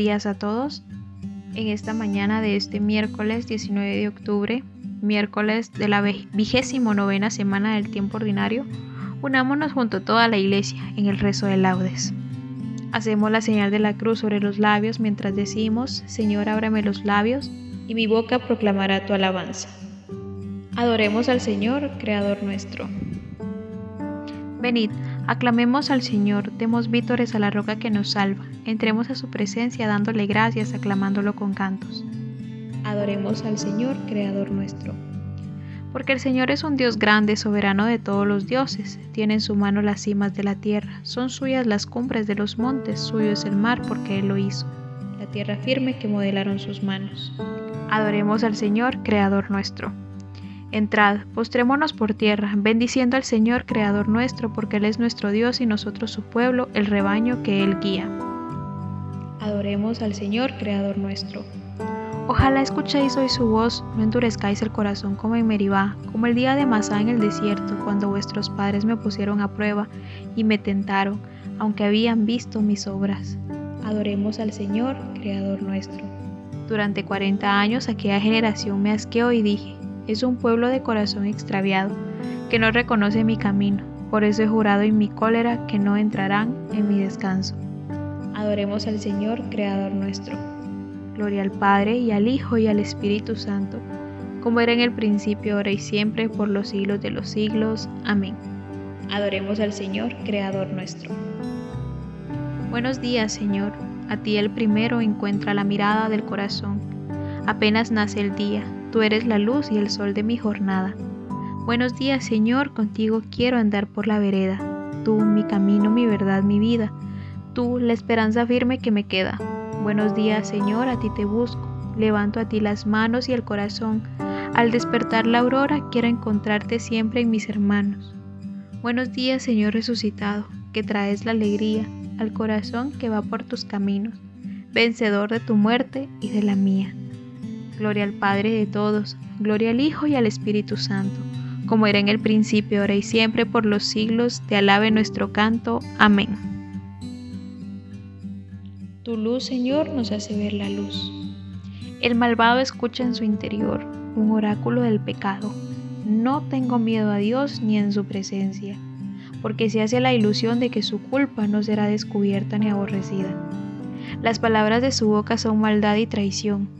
Días a todos. En esta mañana de este miércoles 19 de octubre, miércoles de la vigésimo novena semana del tiempo ordinario, unámonos junto a toda la iglesia en el rezo de laudes. Hacemos la señal de la cruz sobre los labios mientras decimos, Señor, ábrame los labios y mi boca proclamará tu alabanza. Adoremos al Señor, Creador nuestro. Venid, aclamemos al Señor, demos vítores a la roca que nos salva, entremos a su presencia dándole gracias, aclamándolo con cantos. Adoremos al Señor, Creador nuestro. Porque el Señor es un Dios grande, soberano de todos los dioses, tiene en su mano las cimas de la tierra, son suyas las cumbres de los montes, suyo es el mar porque Él lo hizo, la tierra firme que modelaron sus manos. Adoremos al Señor, Creador nuestro. Entrad, postrémonos por tierra, bendiciendo al Señor Creador nuestro, porque Él es nuestro Dios y nosotros su pueblo, el rebaño que Él guía. Adoremos al Señor Creador nuestro. Ojalá escuchéis hoy su voz, no endurezcáis el corazón como en Meribá, como el día de Masá en el desierto, cuando vuestros padres me pusieron a prueba y me tentaron, aunque habían visto mis obras. Adoremos al Señor Creador nuestro. Durante cuarenta años aquella generación me asqueó y dije, es un pueblo de corazón extraviado, que no reconoce mi camino. Por eso he jurado en mi cólera que no entrarán en mi descanso. Adoremos al Señor, Creador nuestro. Gloria al Padre y al Hijo y al Espíritu Santo, como era en el principio, ahora y siempre, por los siglos de los siglos. Amén. Adoremos al Señor, Creador nuestro. Buenos días, Señor. A ti el primero encuentra la mirada del corazón. Apenas nace el día, Tú eres la luz y el sol de mi jornada. Buenos días, Señor, contigo quiero andar por la vereda. Tú, mi camino, mi verdad, mi vida. Tú, la esperanza firme que me queda. Buenos días, Señor, a ti te busco. Levanto a ti las manos y el corazón. Al despertar la aurora quiero encontrarte siempre en mis hermanos. Buenos días, Señor resucitado, que traes la alegría al corazón que va por tus caminos, vencedor de tu muerte y de la mía. Gloria al Padre de todos, gloria al Hijo y al Espíritu Santo, como era en el principio, ahora y siempre, por los siglos, te alabe nuestro canto. Amén. Tu luz, Señor, nos hace ver la luz. El malvado escucha en su interior un oráculo del pecado. No tengo miedo a Dios ni en su presencia, porque se hace la ilusión de que su culpa no será descubierta ni aborrecida. Las palabras de su boca son maldad y traición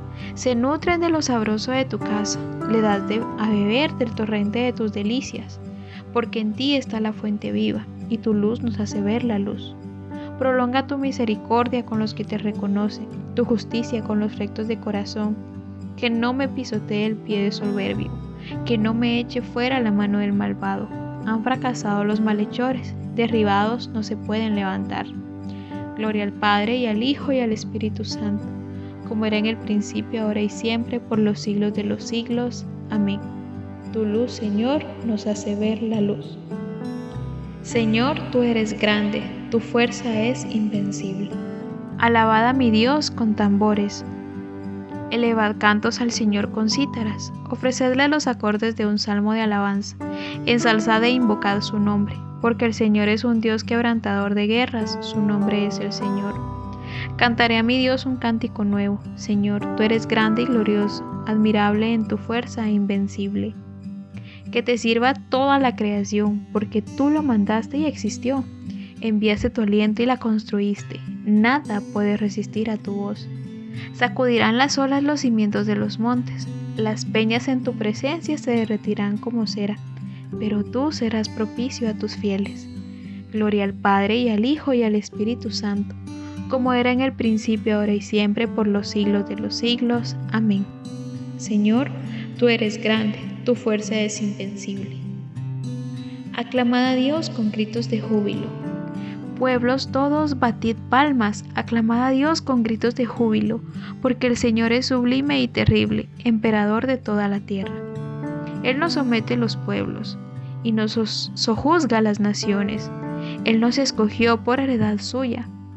se nutren de lo sabroso de tu casa, le das a beber del torrente de tus delicias, porque en ti está la fuente viva, y tu luz nos hace ver la luz. Prolonga tu misericordia con los que te reconocen, tu justicia con los rectos de corazón, que no me pisotee el pie de soberbio, que no me eche fuera la mano del malvado. Han fracasado los malhechores, derribados no se pueden levantar. Gloria al Padre y al Hijo y al Espíritu Santo, como era en el principio, ahora y siempre, por los siglos de los siglos. Amén. Tu luz, Señor, nos hace ver la luz. Señor, tú eres grande, tu fuerza es invencible. Alabad a mi Dios con tambores. Elevad cantos al Señor con cítaras. Ofrecedle los acordes de un salmo de alabanza. Ensalzad e invocad su nombre, porque el Señor es un Dios quebrantador de guerras, su nombre es el Señor. Cantaré a mi Dios un cántico nuevo. Señor, tú eres grande y glorioso, admirable en tu fuerza e invencible que te sirva toda la creación, porque tú lo mandaste y existió. Enviaste tu aliento y la construiste. Nada puede resistir a tu voz. Sacudirán las olas los cimientos de los montes. Las peñas en tu presencia se derretirán como cera, pero tú serás propicio a tus fieles. Gloria al Padre y al Hijo y al Espíritu Santo, como era en el principio, ahora y siempre, por los siglos de los siglos. Amén. Señor, tú eres grande tu fuerza es invencible. Aclamad a Dios con gritos de júbilo. Pueblos todos, batid palmas, aclamad a Dios con gritos de júbilo, porque el Señor es sublime y terrible, emperador de toda la tierra. Él nos somete los pueblos y nos sojuzga las naciones. Él nos escogió por heredad suya,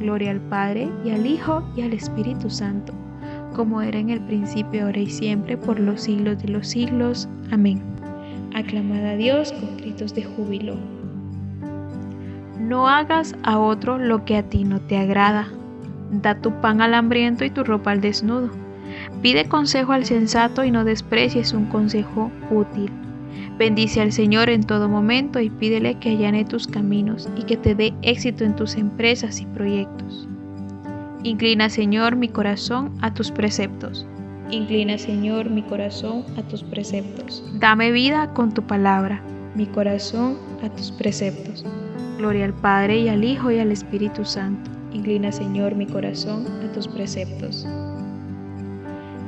Gloria al Padre, y al Hijo, y al Espíritu Santo, como era en el principio, ahora y siempre, por los siglos de los siglos. Amén. Aclamad a Dios con gritos de júbilo. No hagas a otro lo que a ti no te agrada. Da tu pan al hambriento y tu ropa al desnudo. Pide consejo al sensato y no desprecies un consejo útil. Bendice al Señor en todo momento y pídele que allane tus caminos y que te dé éxito en tus empresas y proyectos. Inclina, Señor, mi corazón a tus preceptos. Inclina, Señor, mi corazón a tus preceptos. Dame vida con tu palabra, mi corazón a tus preceptos. Gloria al Padre y al Hijo y al Espíritu Santo. Inclina, Señor, mi corazón a tus preceptos.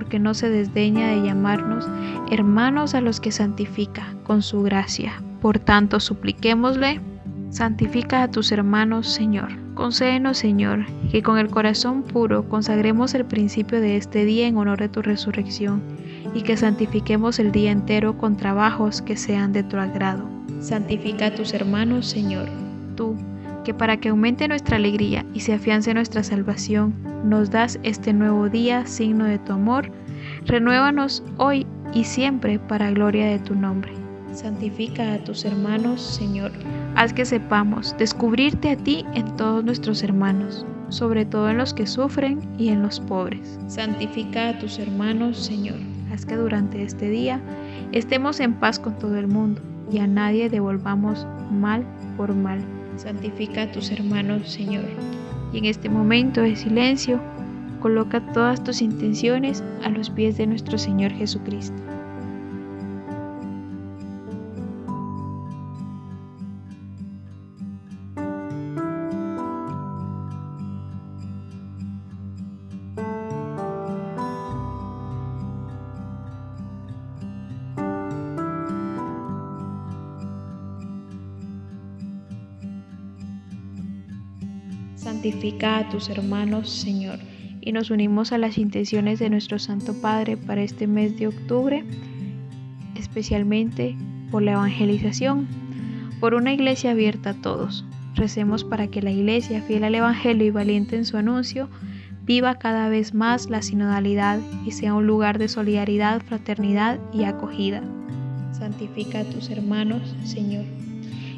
porque no se desdeña de llamarnos hermanos a los que santifica con su gracia. Por tanto, supliquémosle, santifica a tus hermanos, Señor. Concédenos, Señor, que con el corazón puro consagremos el principio de este día en honor de tu resurrección y que santifiquemos el día entero con trabajos que sean de tu agrado. Santifica a tus hermanos, Señor. Tú, que para que aumente nuestra alegría y se afiance nuestra salvación, nos das este nuevo día, signo de tu amor. Renuévanos hoy y siempre para gloria de tu nombre. Santifica a tus hermanos, Señor. Haz que sepamos descubrirte a ti en todos nuestros hermanos, sobre todo en los que sufren y en los pobres. Santifica a tus hermanos, Señor. Haz que durante este día estemos en paz con todo el mundo y a nadie devolvamos mal por mal. Santifica a tus hermanos, Señor. Y en este momento de silencio, coloca todas tus intenciones a los pies de nuestro Señor Jesucristo. Santifica a tus hermanos, Señor, y nos unimos a las intenciones de nuestro Santo Padre para este mes de octubre, especialmente por la evangelización, por una iglesia abierta a todos. Recemos para que la iglesia, fiel al Evangelio y valiente en su anuncio, viva cada vez más la sinodalidad y sea un lugar de solidaridad, fraternidad y acogida. Santifica a tus hermanos, Señor.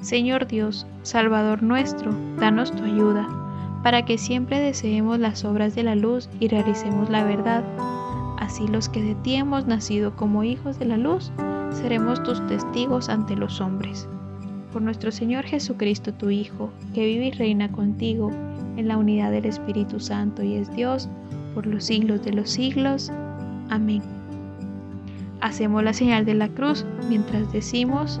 Señor Dios, Salvador nuestro, danos tu ayuda, para que siempre deseemos las obras de la luz y realicemos la verdad. Así los que de ti hemos nacido como hijos de la luz, seremos tus testigos ante los hombres. Por nuestro Señor Jesucristo, tu Hijo, que vive y reina contigo en la unidad del Espíritu Santo y es Dios por los siglos de los siglos. Amén. Hacemos la señal de la cruz mientras decimos,